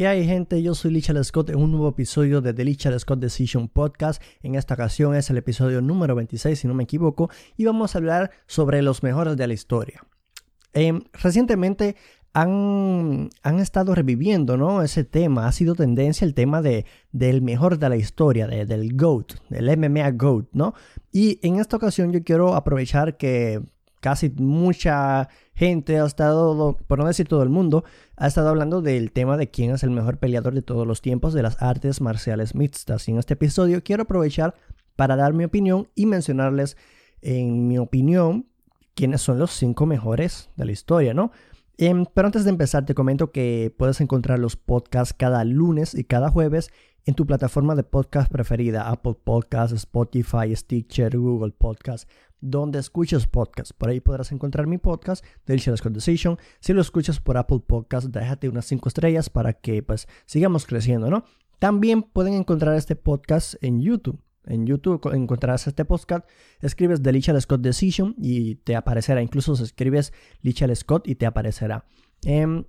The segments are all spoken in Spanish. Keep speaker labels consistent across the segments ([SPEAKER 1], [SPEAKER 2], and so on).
[SPEAKER 1] ¿Qué hay gente? Yo soy Lichard Scott en un nuevo episodio de The Lichard Scott Decision Podcast. En esta ocasión es el episodio número 26 si no me equivoco y vamos a hablar sobre los mejores de la historia. Em, recientemente han, han, estado reviviendo ¿no? ese tema, ha sido tendencia el tema de, del mejor de la historia, del GOAT, del MMA GOAT, ¿no? Y en esta ocasión yo quiero aprovechar que casi mucha gente ha estado, por no decir todo el mundo, ha estado hablando del tema de quién es el mejor peleador de todos los tiempos de las artes marciales mixtas. Y en este episodio quiero aprovechar para dar mi opinión y mencionarles, en mi opinión, quiénes son los cinco mejores de la historia, ¿no? Em, pero antes de empezar, te comento que puedes encontrar los podcasts cada lunes y cada jueves en tu plataforma de podcast preferida, Apple Podcasts, Spotify, Stitcher, Google Podcasts donde escuches podcast. Por ahí podrás encontrar mi podcast, Delicious Conversation. Si lo escuchas por Apple Podcast, déjate unas 5 estrellas para que pues sigamos creciendo, ¿no? También pueden encontrar este podcast en YouTube. En YouTube encontrarás este podcast, escribes The Scott Decision y te aparecerá. Incluso si escribes Lichal Scott y te aparecerá. Em,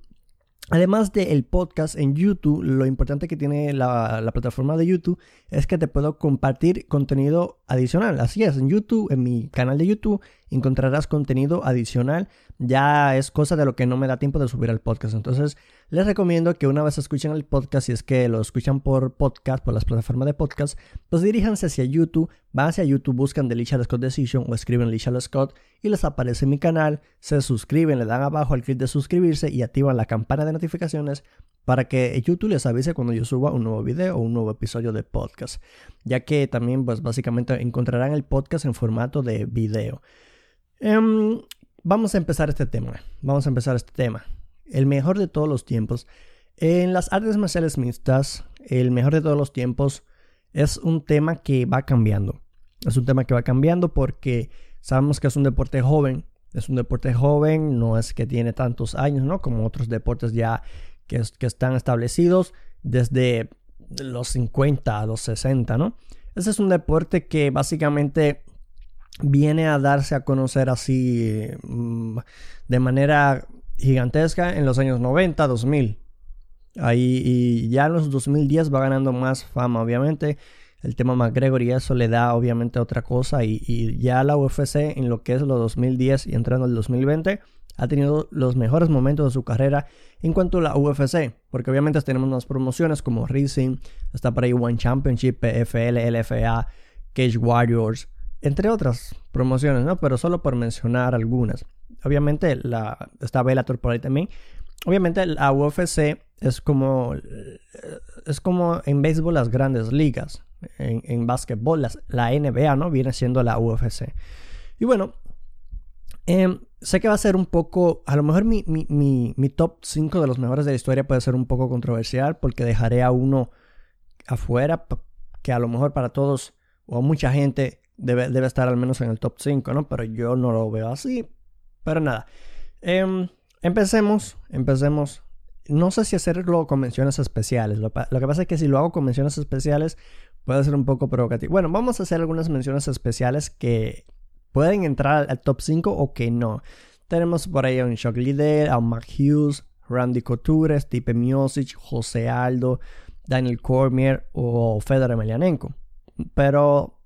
[SPEAKER 1] Además del podcast en YouTube, lo importante que tiene la, plataforma de YouTube es que te puedo compartir contenido adicional. Así es, en YouTube, en mi canal de YouTube, encontrarás contenido adicional. Ya es cosa de lo que no me da tiempo de subir al podcast. Entonces, les recomiendo que una vez escuchen el podcast, si es que lo escuchan por podcast, por las plataformas de podcast, pues diríjanse hacia YouTube, van hacia YouTube, buscan The Scott Decision o escriben Lichard Scott y les aparece mi canal, se suscriben, le dan abajo al clic de suscribirse y activan la campana de notificaciones para que YouTube les avise cuando yo suba un nuevo video o un nuevo episodio de podcast, ya que también pues básicamente encontrarán el podcast en formato de video. Em, vamos a empezar este tema, vamos a empezar este tema el mejor de todos los tiempos. En las artes marciales mixtas, el mejor de todos los tiempos es un tema que va cambiando. Es un tema que va cambiando porque sabemos que es un deporte joven. Es un deporte joven, no es que tiene tantos años, ¿no? Como otros deportes ya que, que están establecidos desde los 50 a los 60, ¿no? Ese es un deporte que básicamente viene a darse a conocer así mm, de manera gigantesca en los años 90, 2000. Ahí, y ya en los 2010 va ganando más fama, obviamente. El tema McGregor y eso le da obviamente otra cosa. Y, ya la UFC en lo que es los 2010 y entrando al 2020 ha tenido los mejores momentos de su carrera en cuanto a la UFC. Porque obviamente tenemos unas promociones como Racing, está por ahí One Championship, PFL, LFA, Cage Warriors, entre otras promociones, ¿no? Pero solo por mencionar algunas obviamente la, está Bellator por ahí también. Obviamente la UFC es como, es como en béisbol las grandes ligas. En, en básquetbol la NBA, ¿no? Viene siendo la UFC. Y bueno, em, sé que va a ser un poco, a lo mejor mi, mi, top 5 de los mejores de la historia puede ser un poco controversial porque dejaré a uno afuera que a lo mejor para todos o mucha gente debe, debe estar al menos en el top 5, ¿no? Pero yo no lo veo así pero nada. Em, empecemos, empecemos. No sé si hacerlo con menciones especiales. Lo, que pasa es que si lo hago con menciones especiales puede ser un poco provocativo. Bueno, vamos a hacer algunas menciones especiales que pueden entrar al top 5 o que no. Tenemos por ahí a un Shock Leader, a Mark Hughes, Randy Couture, Stipe Miocic, José Aldo, Daniel Cormier o Fedor Emelianenko. Pero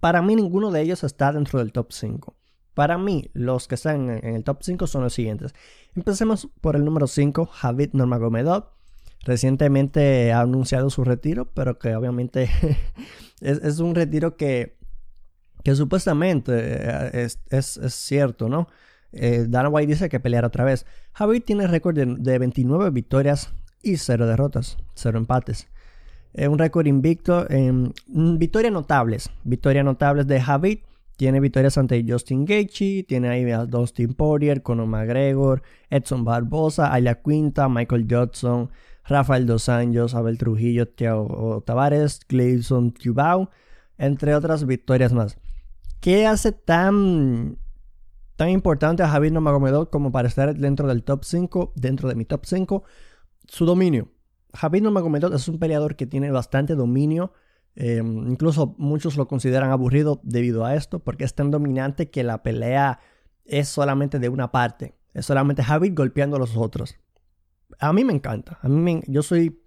[SPEAKER 1] para mí ninguno de ellos está dentro del top 5. Para mí, los que están en el top 5 son los siguientes. Empecemos por el número 5, Javid Nurmagomedov. Recientemente ha anunciado su retiro, pero que obviamente es, un retiro que, que supuestamente eh, es, cierto, ¿no? Eh, Dana White dice que peleará otra vez. Javid tiene récord de, 29 victorias y 0 derrotas, 0 empates. Eh, un récord invicto en victorias notables. Victorias notables de Javid tiene victorias ante Justin Gaethje, tiene ahí a Dustin Poirier, Conor McGregor, Edson Barbosa, Aya Quinta, Michael Johnson, Rafael Dos Anjos, Abel Trujillo, Thiago Tavares, Clayson Cubao, entre otras victorias más. ¿Qué hace tan, tan importante a Javier Nurmagomedov como para estar dentro del top 5, dentro de mi top 5? Su dominio. Javier Nurmagomedov es un peleador que tiene bastante dominio Em, incluso muchos lo consideran aburrido debido a esto, porque es tan dominante que la pelea es solamente de una parte. Es solamente Javid golpeando a los otros. A mí me encanta. A mí yo soy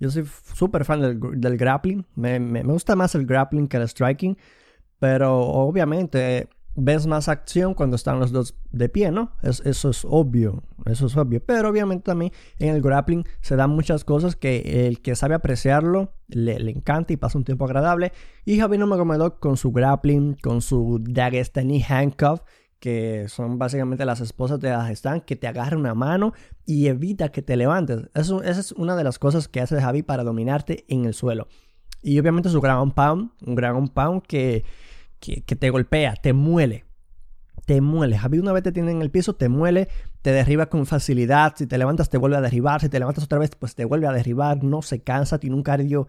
[SPEAKER 1] Yo soy súper fan del, grappling. Me, me, gusta más el grappling que el striking. Pero obviamente ves más acción cuando están los dos de pie, ¿no? eso es obvio, eso es obvio. Pero obviamente también en el grappling se dan muchas cosas que el que sabe apreciarlo le, encanta y pasa un tiempo agradable. Y Javi Nurmagomedov con su grappling, con su Dagestani handcuff, que son básicamente las esposas de Dagestán, que te agarra una mano y evita que te levantes. Eso, esa es una de las cosas que hace Javi para dominarte en el suelo. Y obviamente su ground pound, un ground pound que que, te golpea, te muele. Te muele. Javi una vez te tiene en el piso, te muele, te derriba con facilidad. Si te levantas, te vuelve a derribar. Si te levantas otra vez, pues te vuelve a derribar. No se cansa, tiene un cardio,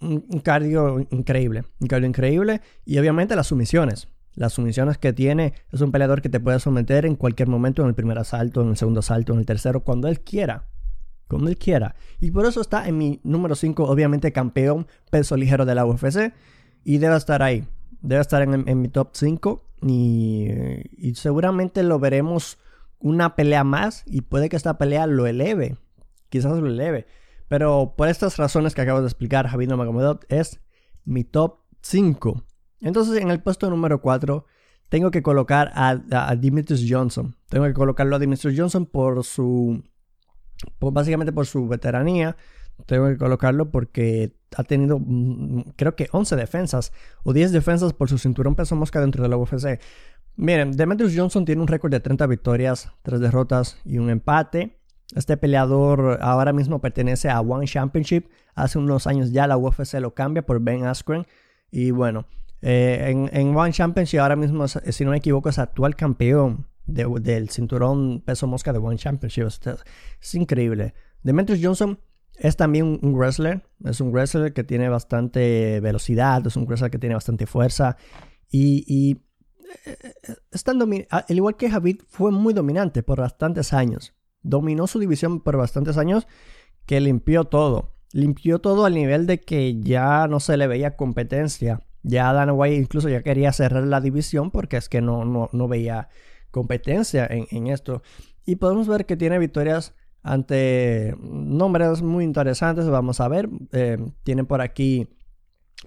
[SPEAKER 1] un, cardio increíble. Un cardio increíble. Y obviamente las sumisiones. Las sumisiones que tiene es un peleador que te puede someter en cualquier momento, en el primer asalto, en el segundo asalto, en el tercero, cuando él quiera. Cuando él quiera. Y por eso está en mi número 5, obviamente campeón peso ligero de la UFC. Y debe estar ahí debe estar en, mi top 5 y, seguramente lo veremos una pelea más y puede que esta pelea lo eleve, quizás lo eleve. Pero por estas razones que acabo de explicar, Javier Magomedov es mi top 5. Entonces en el puesto número 4 tengo que colocar a, a, Johnson. Tengo que colocarlo a Dimitris Johnson por su, básicamente por su veteranía, tengo que colocarlo porque ha tenido, mm, creo que 11 defensas o 10 defensas por su cinturón peso mosca dentro de la UFC. Miren, Demetrius Johnson tiene un récord de 30 victorias, 3 derrotas y un empate. Este peleador ahora mismo pertenece a One Championship. Hace unos años ya la UFC lo cambia por Ben Askren. Y bueno, eh, en, One Championship ahora mismo, si no me equivoco, es actual campeón del cinturón peso mosca de One Championship. Es, es increíble. Demetrius Johnson es también un wrestler, es un wrestler que tiene bastante velocidad, es un wrestler que tiene bastante fuerza y, y eh, eh, al igual que Javid, fue muy dominante por bastantes años. Dominó su división por bastantes años que limpió todo. Limpió todo al nivel de que ya no se le veía competencia. Ya Dana White incluso ya quería cerrar la división porque es que no, no, veía competencia en, en esto. Y podemos ver que tiene victorias ante nombres muy interesantes. Vamos a ver, eh, tienen por aquí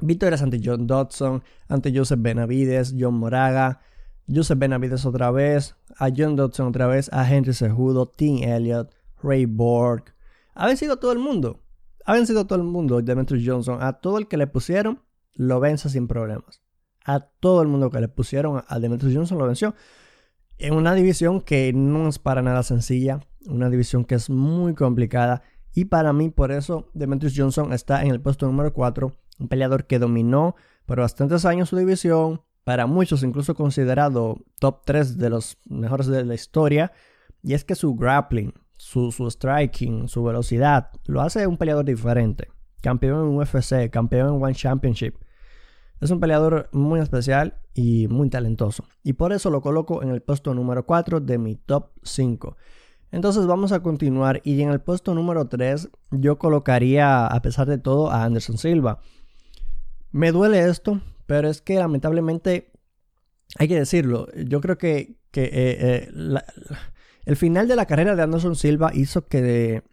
[SPEAKER 1] victorias ante John Dodson, ante Joseph Benavides, John Moraga, Joseph Benavides otra vez, a John Dodson otra vez, a Henry Sejudo, Tim Elliott, Ray Borg. Ha vencido todo el mundo. Ha vencido todo el mundo Demetrius Johnson. A todo el que le pusieron, lo vence sin problemas. A todo el mundo que le pusieron a Demetrius Johnson lo venció. En una división que no es para nada sencilla una división que es muy complicada. Y para mí, por eso, Demetrius Johnson está en el puesto número 4. Un peleador que dominó por bastantes años su división. Para muchos, incluso considerado top 3 de los mejores de la historia. Y es que su grappling, su, striking, su velocidad, lo hace un peleador diferente. Campeón en UFC, campeón en One Championship. Es un peleador muy especial y muy talentoso. Y por eso lo coloco en el puesto número 4 de mi top 5. Entonces vamos a continuar y en el puesto número 3 yo colocaría a pesar de todo a Anderson Silva. Me duele esto, pero es que lamentablemente hay que decirlo. Yo creo que, que eh, eh, el final de la carrera de Anderson Silva hizo que,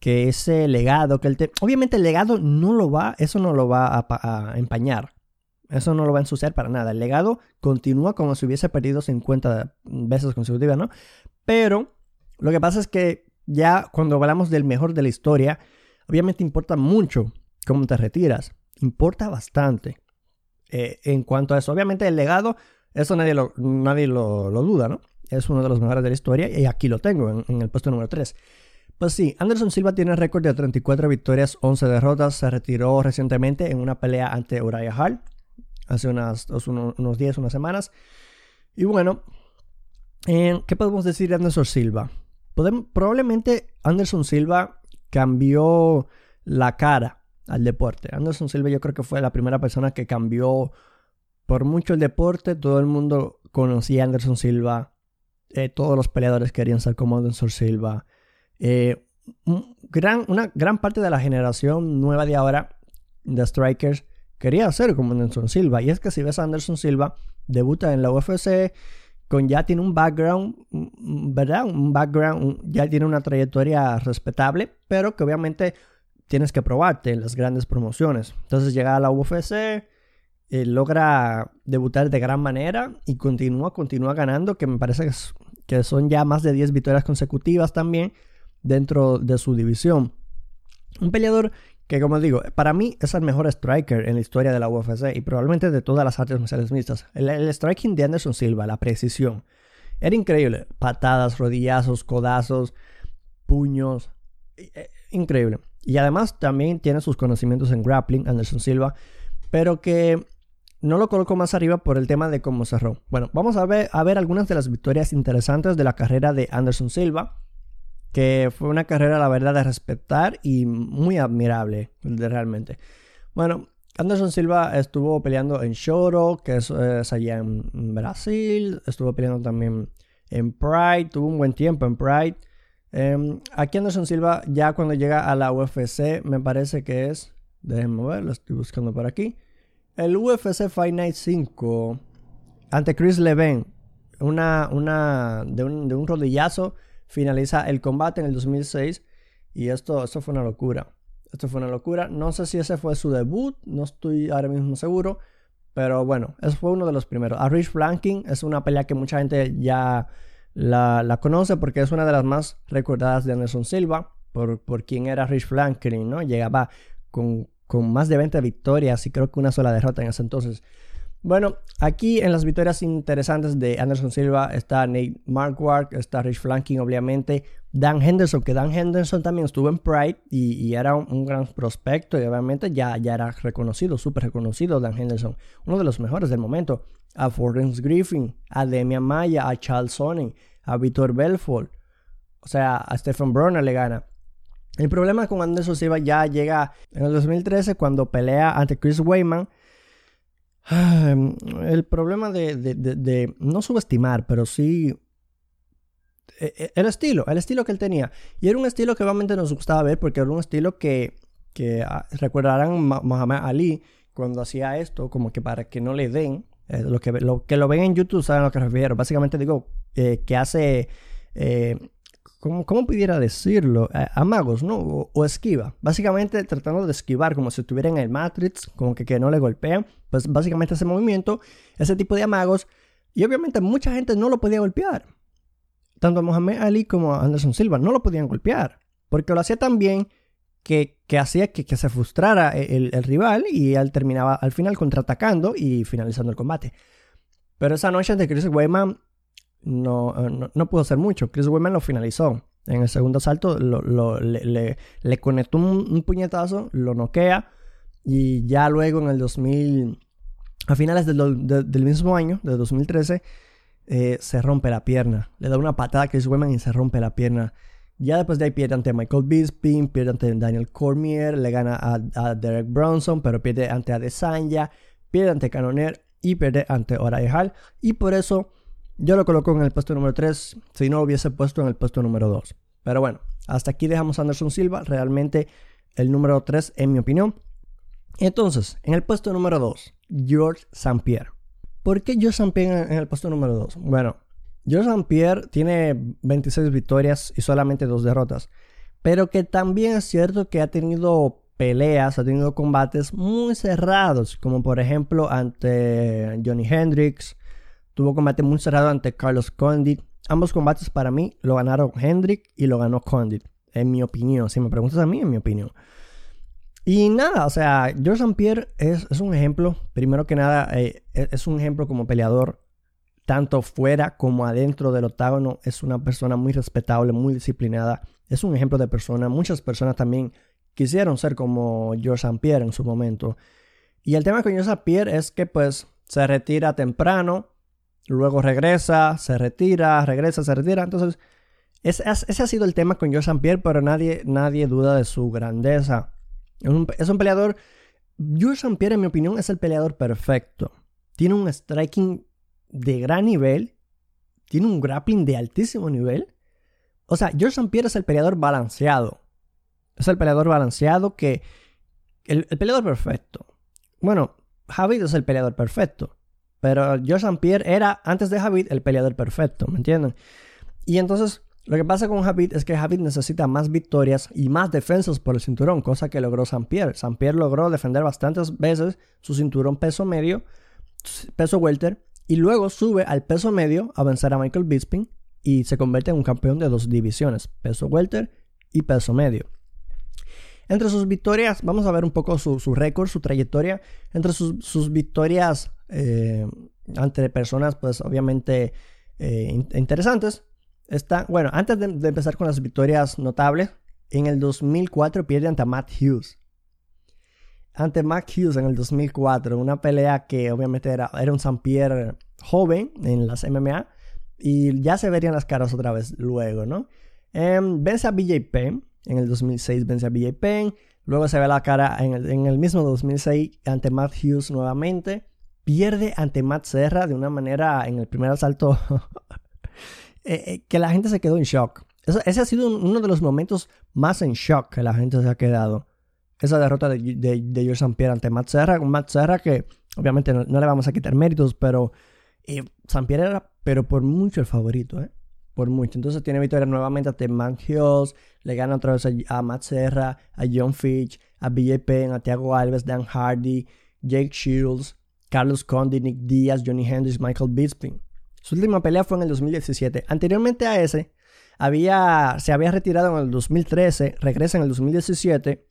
[SPEAKER 1] que ese legado, que el obviamente el legado no lo va, eso no lo va a, a, empañar. Eso no lo va a ensuciar para nada. El legado continúa como si hubiese perdido 50 veces consecutivas, ¿no? Pero lo que pasa es que ya cuando hablamos del mejor de la historia, obviamente importa mucho cómo te retiras. Importa bastante eh, en cuanto a eso. Obviamente el legado, eso nadie, lo, nadie lo, duda, ¿no? Es uno de los mejores de la historia y aquí lo tengo en, el puesto número 3. Pues sí, Anderson Silva tiene récord de 34 victorias, 11 derrotas. Se retiró recientemente en una pelea ante Uriah Hall hace unas, unos días, unas semanas. Y bueno, ¿qué podemos decir de Anderson Silva? Probablemente Anderson Silva cambió la cara al deporte. Anderson Silva yo creo que fue la primera persona que cambió por mucho el deporte. Todo el mundo conocía a Anderson Silva. Eh, todos los peleadores querían ser como Anderson Silva. Eh, una gran parte de la generación nueva de ahora de Strikers quería ser como Anderson Silva. Y es que si ves a Anderson Silva, debuta en la UFC, ya tiene un background, ¿verdad? Un background, ya tiene una trayectoria respetable, pero que obviamente tienes que probarte en las grandes promociones. Entonces llega a la UFC, eh, logra debutar de gran manera y continúa, continúa ganando, que me parece que, que son ya más de 10 victorias consecutivas también dentro de su división. Un peleador que como digo, para mí es el mejor striker en la historia de la UFC y probablemente de todas las artes marciales mixtas. El, striking de Anderson Silva, la precisión, era increíble. Patadas, rodillazos, codazos, puños, eh, increíble. Y además también tiene sus conocimientos en grappling, Anderson Silva, pero que no lo coloco más arriba por el tema de cómo cerró. Bueno, vamos a ver, a ver algunas de las victorias interesantes de la carrera de Anderson Silva que fue una carrera, la verdad, de respetar y muy admirable, realmente. Bueno, Anderson Silva estuvo peleando en Shoro, que es, allá en Brasil, estuvo peleando también en Pride, tuvo un buen tiempo en Pride. Em, aquí Anderson Silva, ya cuando llega a la UFC, me parece que es, déjenme ver, lo estoy buscando por aquí, el UFC Fight Night 5 ante Chris Levin, una, una, de un, de un rodillazo finaliza el combate en el 2006 y esto, esto fue una locura. Esto fue una locura. No sé si ese fue su debut, no estoy ahora mismo seguro, pero bueno, ese fue uno de los primeros. A Rich Flanking es una pelea que mucha gente ya la, conoce porque es una de las más recordadas de Anderson Silva, por, por quien era Rich Flanking, ¿no? Llegaba con, con más de 20 victorias y creo que una sola derrota en ese entonces. Bueno, aquí en las victorias interesantes de Anderson Silva está Nate Marquardt, está Rich Flanking, obviamente, Dan Henderson, que Dan Henderson también estuvo en Pride y, era un, gran prospecto y obviamente ya, ya era reconocido, súper reconocido Dan Henderson, uno de los mejores del momento. A Forrest Griffin, a Demian Maya, a Charles Sonnen, a Vitor Belfort, o sea, a Stephen Brunner le gana. El problema con Anderson Silva ya llega en el 2013 cuando pelea ante Chris Weyman el problema de, no subestimar, pero sí e, e, el estilo, el estilo que él tenía. Y era un estilo que obviamente nos gustaba ver porque era un estilo que, que ah, recordarán Muhammad Ali cuando hacía esto, como que para que no le den, eh, lo, que, lo que lo ven en YouTube saben a lo que refiero. Básicamente digo eh, que hace eh, ¿cómo, pudiera decirlo? amagos, ¿no? O, esquiva. Básicamente tratando de esquivar como si estuviera en el Matrix, como que, que no le golpean. Pues básicamente ese movimiento, ese tipo de amagos. Y obviamente mucha gente no lo podía golpear. Tanto Mohamed Ali como Anderson Silva no lo podían golpear. Porque lo hacía tan bien que, hacía que, se frustrara el, el, rival y él terminaba al final contraatacando y finalizando el combate. Pero esa noche ante Chris Weyman eh, no, no, pudo hacer mucho. Chris Weidman lo finalizó. En el segundo salto le, le, conectó un, puñetazo, lo noquea y ya luego en el 2000, a finales del, del mismo año, de 2013, eh, se rompe la pierna. Le da una patada a Chris Weidman y se rompe la pierna. Ya después de ahí pierde ante Michael Bisping, pierde ante Daniel Cormier, le gana a, Derek Bronson, pero pierde ante Adesanya, pierde ante Canoner y pierde ante Oray Hall. Y por eso yo lo coloco en el puesto número 3 si no lo hubiese puesto en el puesto número 2. Pero bueno, hasta aquí dejamos a Anderson Silva, realmente el número 3 en mi opinión. Entonces, en el puesto número 2, George St. Pierre. ¿Por qué George St. Pierre en el puesto número 2? Bueno, George St. Pierre tiene 26 victorias y solamente 2 derrotas. Pero que también es cierto que ha tenido peleas, ha tenido combates muy cerrados, como por ejemplo ante Johnny Hendricks, Tuvo combate muy cerrado ante Carlos Condit. Ambos combates para mí lo ganaron Hendrick y lo ganó Condit. En mi opinión. Si me preguntas a mí, en mi opinión. Y nada, o sea, George St. Pierre es, un ejemplo, primero que nada, eh, e, es un ejemplo como peleador, tanto fuera como adentro del octágono. Es una persona muy respetable, muy disciplinada. Es un ejemplo de persona. Muchas personas también quisieron ser como George St. Pierre en su momento. Y el tema con George St. Pierre es que pues se retira temprano, Luego regresa, se retira, regresa, se retira. Entonces, ese, ha sido el tema con George St. Pierre, pero nadie, nadie duda de su grandeza. Es un, peleador. George St. Pierre, en mi opinión, es el peleador perfecto. Tiene un striking de gran nivel. Tiene un grappling de altísimo nivel. O sea, George St. Pierre es el peleador balanceado. Es el peleador balanceado que. El, el peleador perfecto. Bueno, Javid es el peleador perfecto. Pero George St. Pierre era, antes de Javid, el peleador perfecto, ¿me entienden? Y entonces, Lo que pasa con Javid es que Javid necesita más victorias y más defensas por el cinturón, cosa que logró Saint-Pierre. Saint-Pierre logró defender bastantes veces su cinturón peso medio, peso welter, y luego sube al peso medio a vencer a Michael Bisping y se convierte en un campeón de dos divisiones, peso welter y peso medio. Entre sus victorias, vamos a ver un poco su, récord, su trayectoria. Entre sus, victorias eh, ante personas, pues obviamente eh, interesantes, Está, bueno, antes de, empezar con las victorias notables, en el 2004 pierde ante Matt Hughes. Ante Matt Hughes en el 2004, una pelea que obviamente era, era un St. Pierre joven en las MMA y ya se verían las caras otra vez luego, ¿no? Em, vence a BJ Penn, en el 2006 vence a BJ Penn, luego se ve la cara en el, en el mismo 2006 ante Matt Hughes nuevamente, pierde ante Matt Serra de una manera en el primer asalto Eh, eh, que la gente se quedó en shock. ese ha sido uno de los momentos más en shock que la gente se ha quedado. Esa derrota de, de, de George St. Ante Matt Serra. Un Matt Serra que obviamente no, le vamos a quitar méritos, pero eh, era, pero por mucho el favorito, ¿eh? Por mucho. Entonces tiene victoria nuevamente ante Matt Hills. Le gana otra vez a, Matt Serra, a John Fitch, a BJ Penn, a Thiago Alves, Dan Hardy, Jake Shields, Carlos Condi, Nick Diaz, Johnny Hendricks, Michael Bisping. Su última pelea fue en el 2017. Anteriormente a ese, había, se había retirado en el 2013, regresa en el 2017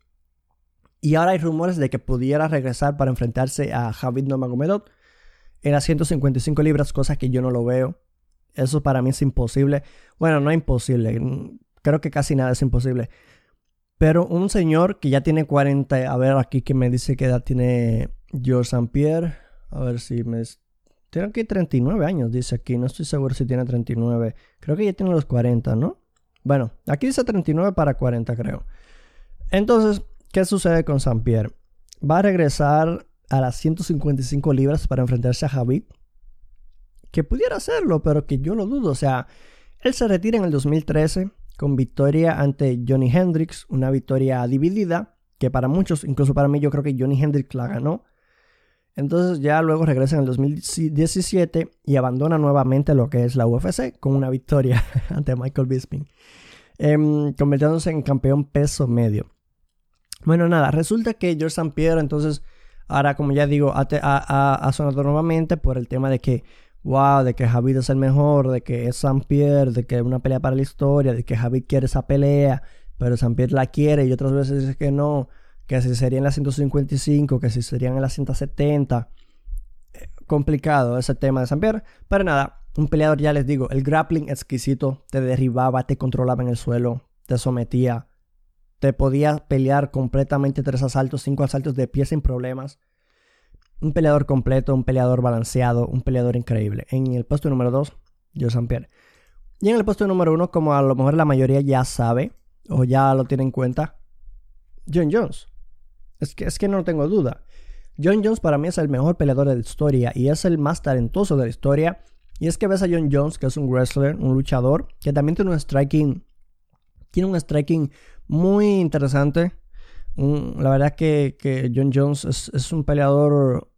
[SPEAKER 1] y ahora hay rumores de que pudiera regresar para enfrentarse a Javid Nomagomedov en las 155 libras, cosa que yo no lo veo. Eso para mí es imposible. Bueno, no imposible. Creo que casi nada es imposible. Pero un señor que ya tiene 40, a ver aquí que me dice que edad tiene George St. Pierre. A ver si me tiene aquí 39 años, dice aquí. No estoy seguro si tiene 39. Creo que ya tiene los 40, ¿no? Bueno, aquí dice 39 para 40, creo. Entonces, ¿qué sucede con San Pierre? Va a regresar a las 155 libras para enfrentarse a Javid. Que pudiera hacerlo, pero que yo lo dudo. O sea, él se retira en el 2013 con victoria ante Johnny Hendricks, una victoria dividida, que para muchos, incluso para mí, yo creo que Johnny Hendricks la ganó. Entonces ya luego regresa en el 2017 y abandona nuevamente lo que es la UFC con una victoria ante Michael Bisping, em, convirtiéndose en campeón peso medio. Bueno, nada, resulta que George St. Pierre entonces, ahora como ya digo, ha, sonado nuevamente por el tema de que, wow, de que Javid es el mejor, de que es St. Pierre, de que es una pelea para la historia, de que Javid quiere esa pelea, pero St. Pierre la quiere y otras veces dice que no que si serían las 155, que si serían en las 170. Eh, complicado ese tema de San Pierre. Pero nada, un peleador, ya les digo, el grappling exquisito, te derribaba, te controlaba en el suelo, te sometía, te podía pelear completamente tres asaltos, cinco asaltos de pie sin problemas. Un peleador completo, un peleador balanceado, un peleador increíble. En el puesto número 2, Joe San Pierre. Y en el puesto número 1, como a lo mejor la mayoría ya sabe o ya lo tiene en cuenta, John Jones. Es que, es que no tengo duda. John Jones para mí es el mejor peleador de la historia y es el más talentoso de la historia. Y es que ves a John Jones, que es un wrestler, un luchador, que también tiene un striking, tiene un striking muy interesante. la verdad que, que John Jones es, un peleador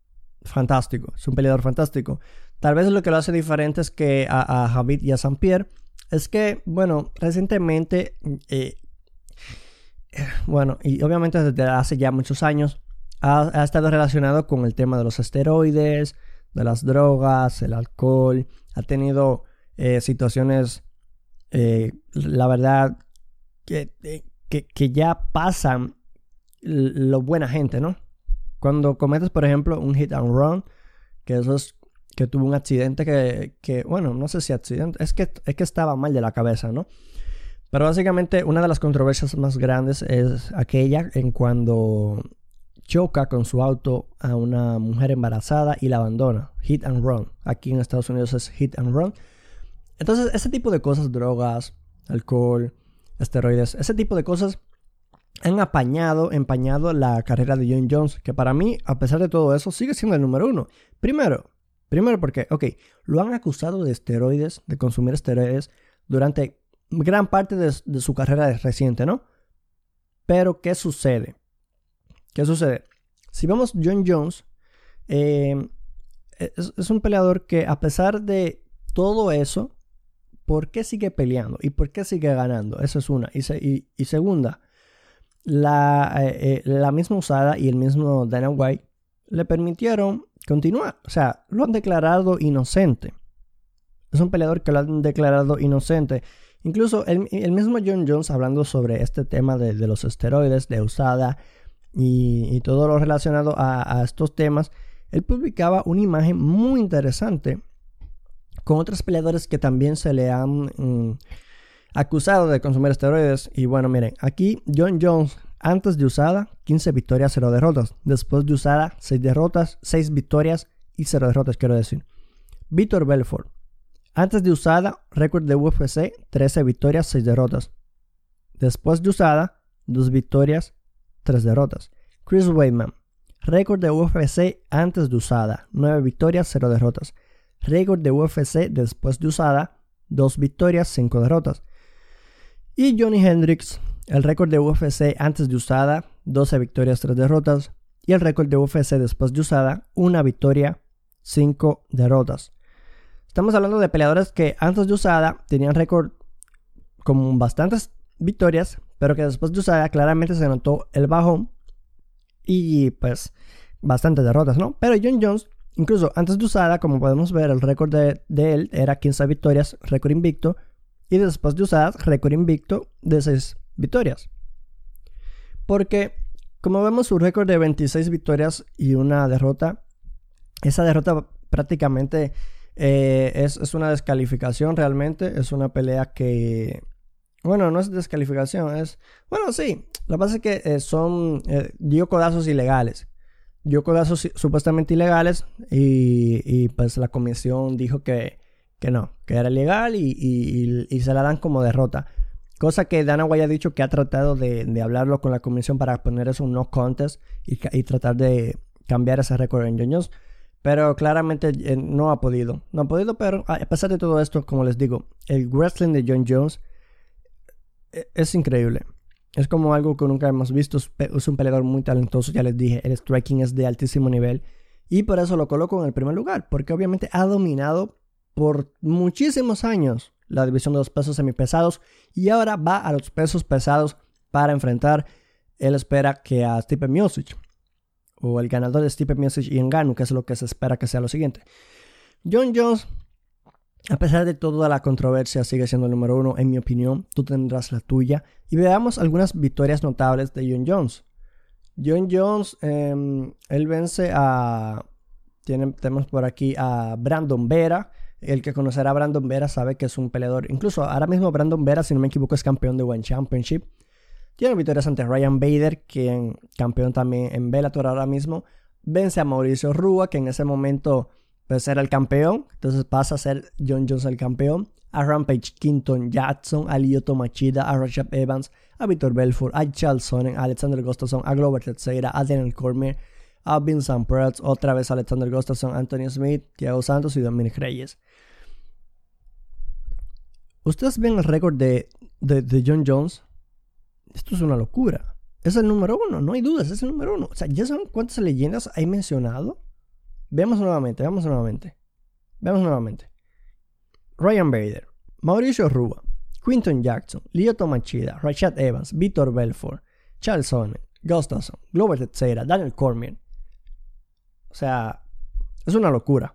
[SPEAKER 1] fantástico, es un peleador fantástico. Tal vez lo que lo hace diferente es que a, a Javid y a St. Pierre es que, bueno, recientemente eh, bueno, y obviamente desde hace ya muchos años ha, estado relacionado con el tema de los esteroides, de las drogas, el alcohol, ha tenido eh, situaciones, eh, la verdad, que, que, ya pasan lo buena gente, ¿no? Cuando cometes, por ejemplo, un hit and run, que eso es que tuvo un accidente que, que bueno, no sé si accidente, es que, es que estaba mal de la cabeza, ¿no? Pero básicamente una de las controversias más grandes es aquella en cuando choca con su auto a una mujer embarazada y la abandona. Hit and run. Aquí en Estados Unidos es hit and run. Entonces, ese tipo de cosas, drogas, alcohol, esteroides, ese tipo de cosas han apañado, empañado la carrera de John Jones, que para mí, a pesar de todo eso, sigue siendo el número uno. Primero, primero porque, ok, lo han acusado de esteroides, de consumir esteroides durante gran parte de, su carrera reciente, ¿no? Pero, ¿qué sucede? ¿Qué sucede? Si vemos John Jones, eh, es, un peleador que a pesar de todo eso, ¿por qué sigue peleando? ¿Y por qué sigue ganando? Esa es una. Y, y, segunda, la, eh, eh, la misma usada y el mismo Dana White le permitieron continuar. O sea, lo han declarado inocente. Es un peleador que lo han declarado inocente. Incluso el, mismo John Jones hablando sobre este tema de, los esteroides, de usada y, todo lo relacionado a, estos temas, él publicaba una imagen muy interesante con otros peleadores que también se le han mm, acusado de consumir esteroides. Y bueno, miren, aquí John Jones antes de usada, 15 victorias, 0 derrotas. Después de usada, 6 derrotas, 6 victorias y 0 derrotas, quiero decir. Víctor Belfort. Antes de usada, récord de UFC, 13 victorias, 6 derrotas. Después de usada, 2 victorias, 3 derrotas. Chris Weidman. Récord de UFC antes de usada, 9 victorias, 0 derrotas. Récord de UFC después de usada, 2 victorias, 5 derrotas. Y Johnny Hendricks, el récord de UFC antes de usada, 12 victorias, 3 derrotas. Y el récord de UFC después de usada, 1 victoria, 5 derrotas. Estamos hablando de peleadores que antes de usada tenían récord con bastantes victorias, pero que después de usada claramente se notó el bajón y pues bastantes derrotas, ¿no? Pero John Jones, incluso antes de usada, como podemos ver, el récord de, de él era 15 victorias, récord invicto, y después de usada, récord invicto de 6 victorias. Porque, como vemos, su récord de 26 victorias y una derrota, esa derrota prácticamente eh, es, una descalificación realmente. Es una pelea que. Bueno, no es descalificación, es. Bueno, sí. Lo que pasa es que eh, son. Eh, dio codazos ilegales. Dio codazos supuestamente ilegales. Y, pues la comisión dijo que, que no, que era ilegal y, y se la dan como derrota. Cosa que Dana White ha dicho que ha tratado de, hablarlo con la comisión para poner eso un no contest y, tratar de cambiar ese récord en Jones. Pero claramente eh, no ha podido. No ha podido, pero a pesar de todo esto, como les digo, el wrestling de John Jones eh, es increíble. Es como algo que nunca hemos visto. Es un peleador muy talentoso, ya les dije. El striking es de altísimo nivel. Y por eso lo coloco en el primer lugar. Porque obviamente ha dominado por muchísimos años la división de los pesos semipesados y ahora va a los pesos pesados para enfrentar, él espera que a Stipe Miocic o el ganador de Stipe Miocic y Engano, que es lo que se espera que sea lo siguiente. John Jones, a pesar de toda la controversia, sigue siendo el número uno en mi opinión, tú tendrás la tuya y veamos algunas victorias notables de John Jones. John Jones, em, él vence a, tenemos por aquí a Brandon Vera, el que conocerá a Brandon Vera sabe que es un peleador. Incluso ahora mismo Brandon Vera, si no me equivoco, es campeón de One Championship. Tiene victorias ante Ryan Bader, quien campeón también en Bellator ahora mismo. Vence a Mauricio Rua, que en ese momento pues era el campeón. Entonces pasa a ser John Jones el campeón. A Rampage Quinton Jackson, a Lyoto Machida, a Rashad Evans, a Victor Belfort, a Charles Sonnen, a Alexander Gustafsson, a Glover Teixeira, a Daniel Cormier, a Vincent Perez, otra vez Alexander Gustafsson, Anthony Smith, Thiago Santos y Dominic Reyes. Ustedes ven el récord de, de, John Jones. Esto es una locura. Es el número uno, no hay dudas, es el número uno. O sea, ¿ya saben cuántas leyendas hay mencionado? Veamos nuevamente, veamos nuevamente. Veamos nuevamente. Ryan Bader, Mauricio Rua, Quinton Jackson, Lyoto Machida, Rashad Evans, Víctor Belfort, Charles Sonnen, Gustafsson, Glover Teixeira, Daniel Cormier. O sea, es una locura.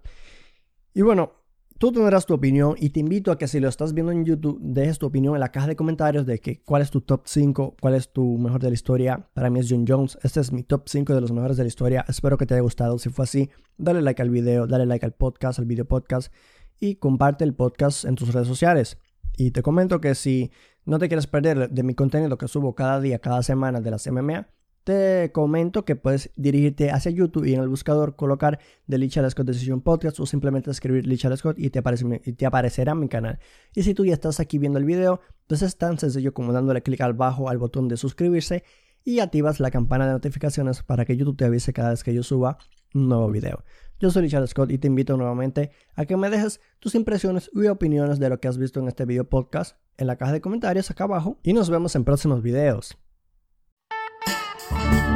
[SPEAKER 1] Y bueno, Tú tendrás tu opinión y te invito a que si lo estás viendo en YouTube, dejes tu opinión en la caja de comentarios de que cuál es tu top 5, cuál es tu mejor de la historia. Para mí es John Jones. Este es mi top 5 de los mejores de la historia. Espero que te haya gustado. Si fue así, dale like al video, dale like al podcast, al video podcast y comparte el podcast en tus redes sociales. Y te comento que si no te quieres perder de mi contenido que subo cada día, cada semana de las MMA, te comento que puedes dirigirte hacia YouTube y en el buscador colocar The Lichard Scott Decision Podcast o simplemente escribir Lichard Scott y te, y te aparecerá mi canal. Y si tú ya estás aquí viendo el video, entonces es tan sencillo como dándole clic al bajo al botón de suscribirse y activas la campana de notificaciones para que YouTube te avise cada vez que yo suba un nuevo video. Yo soy Richard Scott y te invito nuevamente a que me dejes tus impresiones y opiniones de lo que has visto en este video podcast en la caja de comentarios acá abajo y nos vemos en próximos videos. Bye.